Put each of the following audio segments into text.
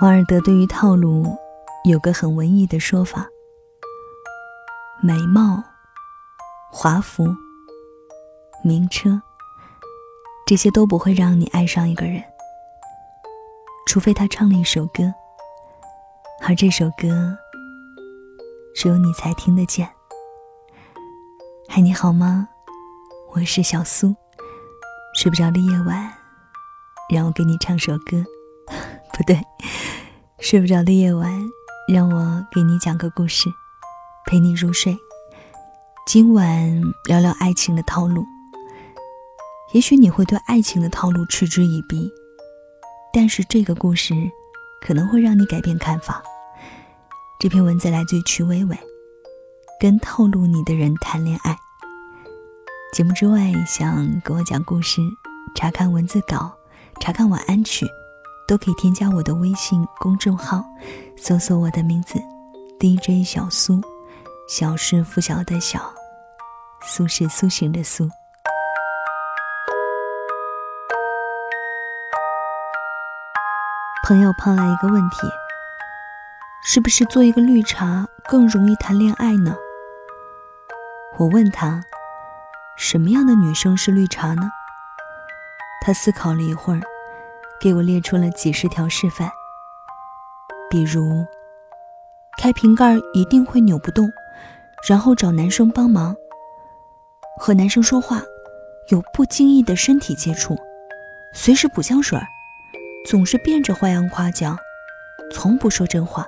王尔德对于套路有个很文艺的说法：美貌、华服、名车，这些都不会让你爱上一个人，除非他唱了一首歌，而这首歌只有你才听得见。嗨，你好吗？我是小苏，睡不着的夜晚，让我给你唱首歌，不对。睡不着的夜晚，让我给你讲个故事，陪你入睡。今晚聊聊爱情的套路。也许你会对爱情的套路嗤之以鼻，但是这个故事可能会让你改变看法。这篇文字来自于曲伟伟，跟套路你的人谈恋爱。节目之外，想跟我讲故事，查看文字稿，查看晚安曲。都可以添加我的微信公众号，搜索我的名字 DJ 小苏，小是拂晓的小，苏是苏醒的苏。朋友抛来一个问题：是不是做一个绿茶更容易谈恋爱呢？我问他：什么样的女生是绿茶呢？他思考了一会儿。给我列出了几十条示范，比如开瓶盖一定会扭不动，然后找男生帮忙；和男生说话有不经意的身体接触，随时补香水，总是变着花样夸奖，从不说真话。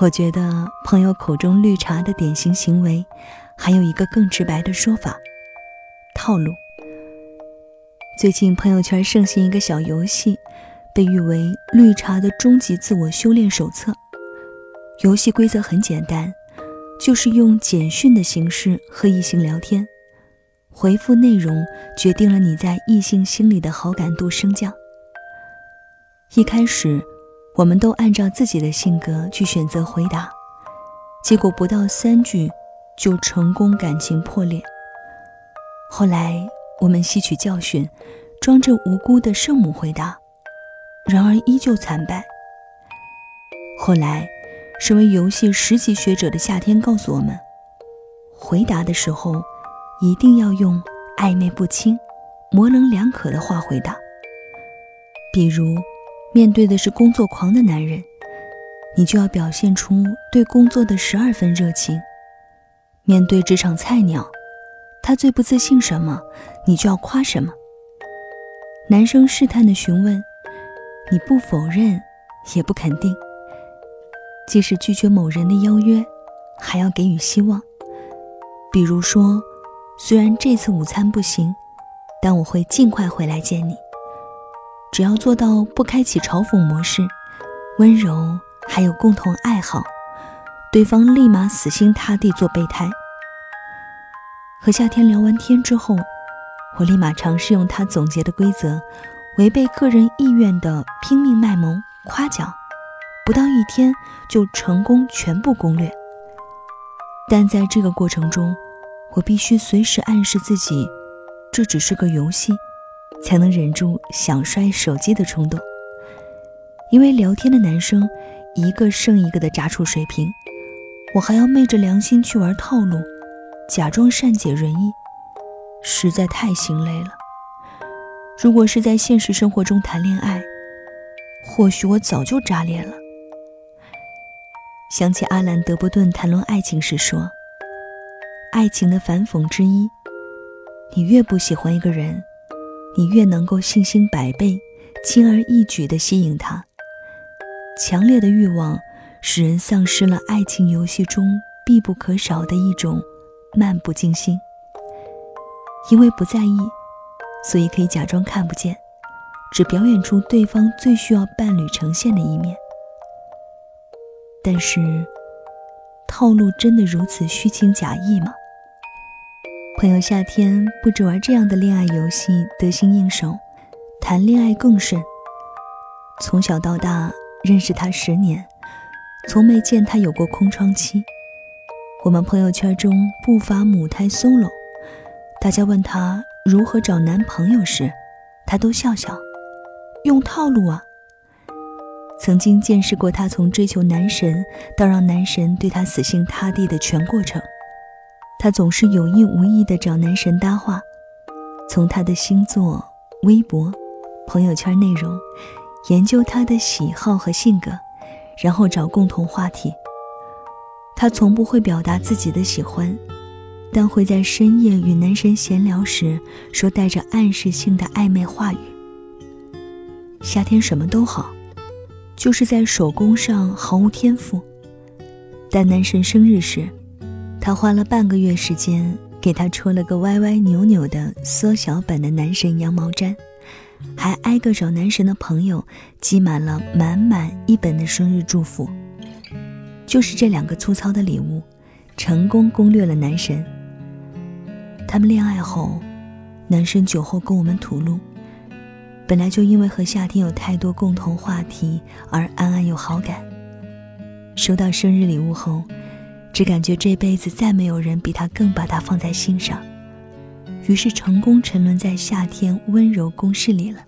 我觉得朋友口中绿茶的典型行为，还有一个更直白的说法：套路。最近朋友圈盛行一个小游戏，被誉为“绿茶的终极自我修炼手册”。游戏规则很简单，就是用简讯的形式和异性聊天，回复内容决定了你在异性心里的好感度升降。一开始，我们都按照自己的性格去选择回答，结果不到三句就成功感情破裂。后来。我们吸取教训，装着无辜的圣母回答，然而依旧惨败。后来，身为游戏十级学者的夏天告诉我们，回答的时候一定要用暧昧不清、模棱两可的话回答。比如，面对的是工作狂的男人，你就要表现出对工作的十二分热情；面对职场菜鸟，他最不自信什么，你就要夸什么。男生试探的询问，你不否认，也不肯定。即使拒绝某人的邀约，还要给予希望。比如说，虽然这次午餐不行，但我会尽快回来见你。只要做到不开启嘲讽模式，温柔还有共同爱好，对方立马死心塌地做备胎。和夏天聊完天之后，我立马尝试用他总结的规则，违背个人意愿的拼命卖萌夸奖，不到一天就成功全部攻略。但在这个过程中，我必须随时暗示自己，这只是个游戏，才能忍住想摔手机的冲动。因为聊天的男生一个胜一个的炸出水平，我还要昧着良心去玩套路。假装善解人意，实在太心累了。如果是在现实生活中谈恋爱，或许我早就炸裂了。想起阿兰·德伯顿谈论爱情时说：“爱情的反讽之一，你越不喜欢一个人，你越能够信心百倍、轻而易举地吸引他。强烈的欲望使人丧失了爱情游戏中必不可少的一种。”漫不经心，因为不在意，所以可以假装看不见，只表演出对方最需要伴侣呈现的一面。但是，套路真的如此虚情假意吗？朋友夏天不止玩这样的恋爱游戏得心应手，谈恋爱更甚。从小到大认识他十年，从没见他有过空窗期。我们朋友圈中不乏母胎 solo，大家问她如何找男朋友时，她都笑笑，用套路啊。曾经见识过她从追求男神到让男神对她死心塌地的全过程。她总是有意无意地找男神搭话，从他的星座、微博、朋友圈内容，研究他的喜好和性格，然后找共同话题。他从不会表达自己的喜欢，但会在深夜与男神闲聊时说带着暗示性的暧昧话语。夏天什么都好，就是在手工上毫无天赋。但男神生日时，他花了半个月时间给他戳了个歪歪扭扭的缩小版的男神羊毛毡，还挨个找男神的朋友寄满了满满一本的生日祝福。就是这两个粗糙的礼物，成功攻略了男神。他们恋爱后，男神酒后跟我们吐露，本来就因为和夏天有太多共同话题而暗暗有好感。收到生日礼物后。只感觉这辈子再没有人比他更把他放在心上，于是成功沉沦在夏天温柔攻势里了。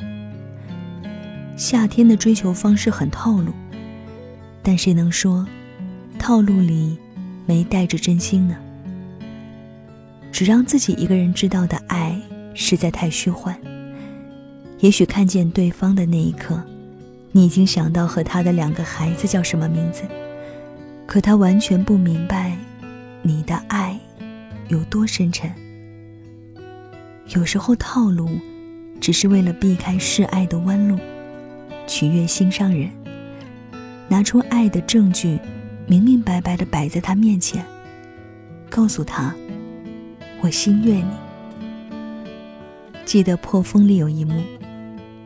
夏天的追求方式很套路，但谁能说，套路里没带着真心呢？只让自己一个人知道的爱实在太虚幻。也许看见对方的那一刻，你已经想到和他的两个孩子叫什么名字。可他完全不明白，你的爱有多深沉。有时候套路，只是为了避开示爱的弯路，取悦心上人，拿出爱的证据，明明白白的摆在他面前，告诉他，我心悦你。记得《破风》里有一幕，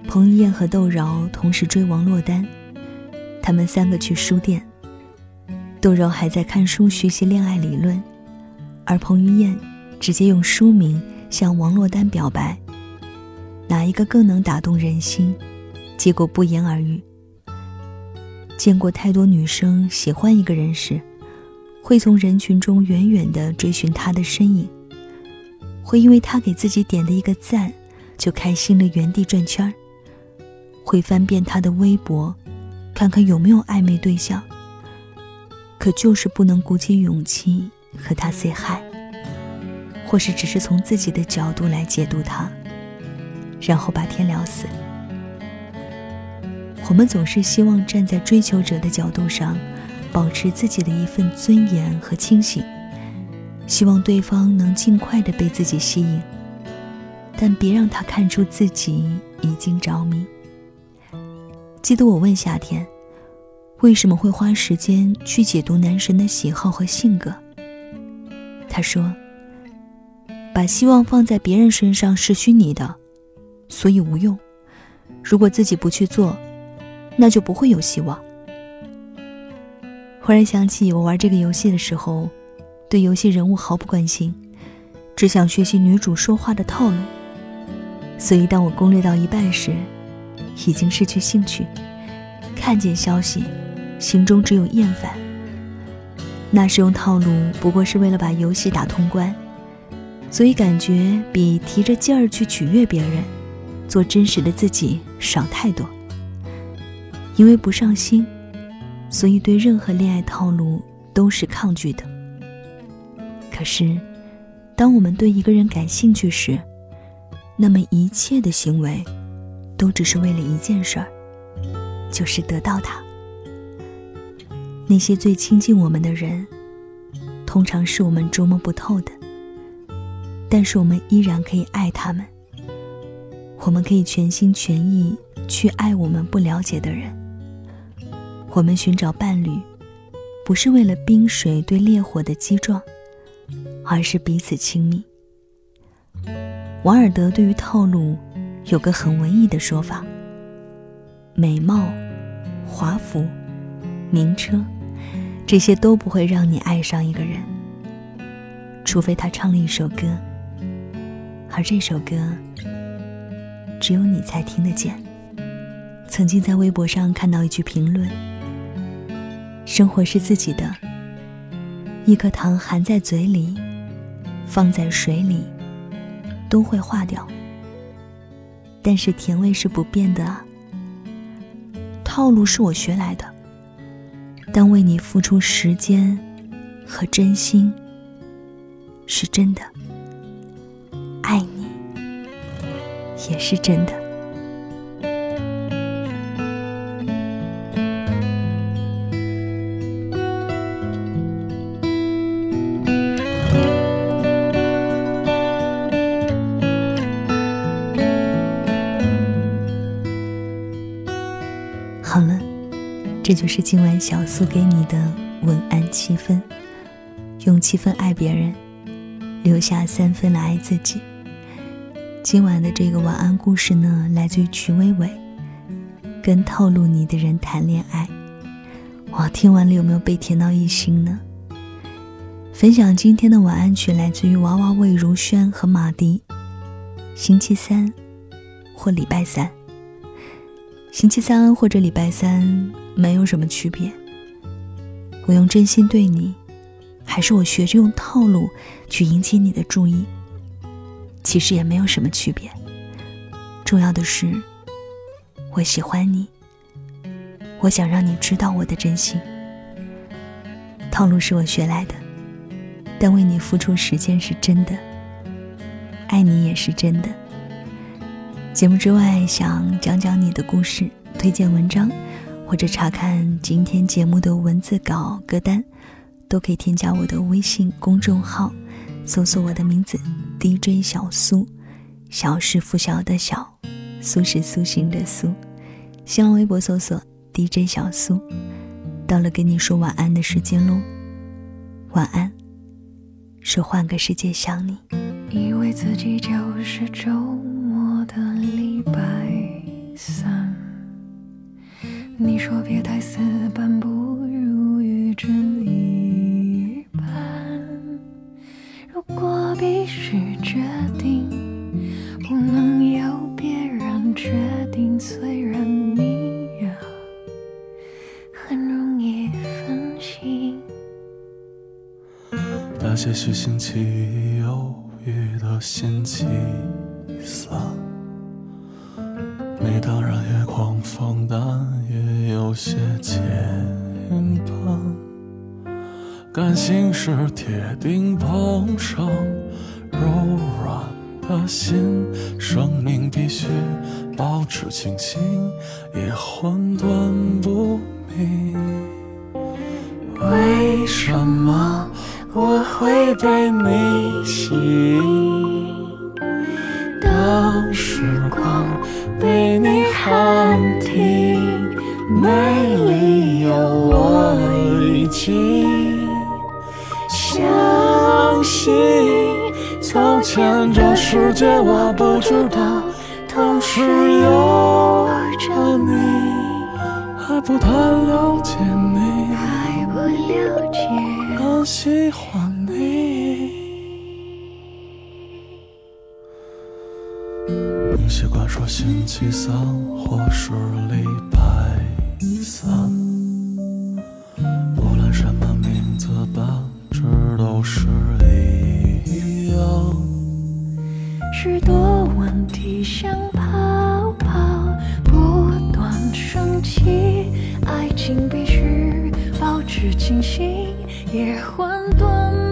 彭于晏和窦饶同时追王珞丹，他们三个去书店。窦柔还在看书学习恋爱理论，而彭于晏直接用书名向王珞丹表白。哪一个更能打动人心？结果不言而喻。见过太多女生喜欢一个人时，会从人群中远远地追寻他的身影，会因为他给自己点的一个赞，就开心的原地转圈儿，会翻遍他的微博，看看有没有暧昧对象。可就是不能鼓起勇气和他 say hi，或是只是从自己的角度来解读他，然后把天聊死。我们总是希望站在追求者的角度上，保持自己的一份尊严和清醒，希望对方能尽快的被自己吸引，但别让他看出自己已经着迷。记得我问夏天。为什么会花时间去解读男神的喜好和性格？他说：“把希望放在别人身上是虚拟的，所以无用。如果自己不去做，那就不会有希望。”忽然想起我玩这个游戏的时候，对游戏人物毫不关心，只想学习女主说话的套路。所以当我攻略到一半时，已经失去兴趣。看见消息。心中只有厌烦。那时用套路不过是为了把游戏打通关，所以感觉比提着劲儿去取悦别人、做真实的自己爽太多。因为不上心，所以对任何恋爱套路都是抗拒的。可是，当我们对一个人感兴趣时，那么一切的行为，都只是为了一件事儿，就是得到他。那些最亲近我们的人，通常是我们捉摸不透的，但是我们依然可以爱他们。我们可以全心全意去爱我们不了解的人。我们寻找伴侣，不是为了冰水对烈火的击撞，而是彼此亲密。王尔德对于套路有个很文艺的说法：美貌、华服、名车。这些都不会让你爱上一个人，除非他唱了一首歌，而这首歌只有你才听得见。曾经在微博上看到一句评论：“生活是自己的，一颗糖含在嘴里，放在水里都会化掉，但是甜味是不变的啊。”套路是我学来的，但为你付出时间和真心是真的，爱你也是真的。这就是今晚小苏给你的晚安七分。用七分爱别人，留下三分来爱自己。今晚的这个晚安故事呢，来自于曲伟伟。跟套路你的人谈恋爱，哇，听完了有没有被甜到一心呢？分享今天的晚安曲，来自于娃娃魏如萱和马迪。星期三或礼拜三。星期三或者礼拜三没有什么区别。我用真心对你，还是我学着用套路去引起你的注意，其实也没有什么区别。重要的是，我喜欢你，我想让你知道我的真心。套路是我学来的，但为你付出时间是真的，爱你也是真的。节目之外，想讲讲你的故事，推荐文章，或者查看今天节目的文字稿歌单，都可以添加我的微信公众号，搜索我的名字 DJ 小苏，小是拂晓的小，苏是苏醒的苏。新浪微博搜索 DJ 小苏。到了跟你说晚安的时间喽，晚安，说换个世界想你。以为自己就是周末。的礼拜三，你说别太死板，不如预知一半。如果必须决定，不能由别人决定。虽然你呀很容易分心，那些许星期一犹豫的星期三。你当然也狂放，但也有些牵绊。感性是铁钉碰上柔软的心，生命必须保持清醒，也混沌不明。为什么我会被你吸引？当时光。被你喊停，请相信。从前这世界我不知道，同时有着你，还不太了解你，还不了解，更喜欢你。你习惯说星期三或是礼拜三，许多问题想泡泡。不断升起，爱情必须保持清醒，也混沌。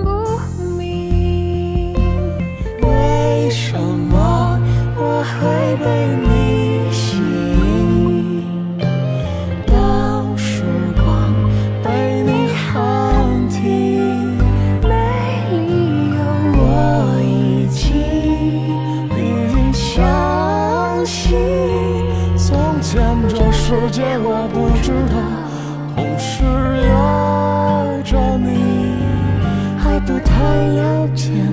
了解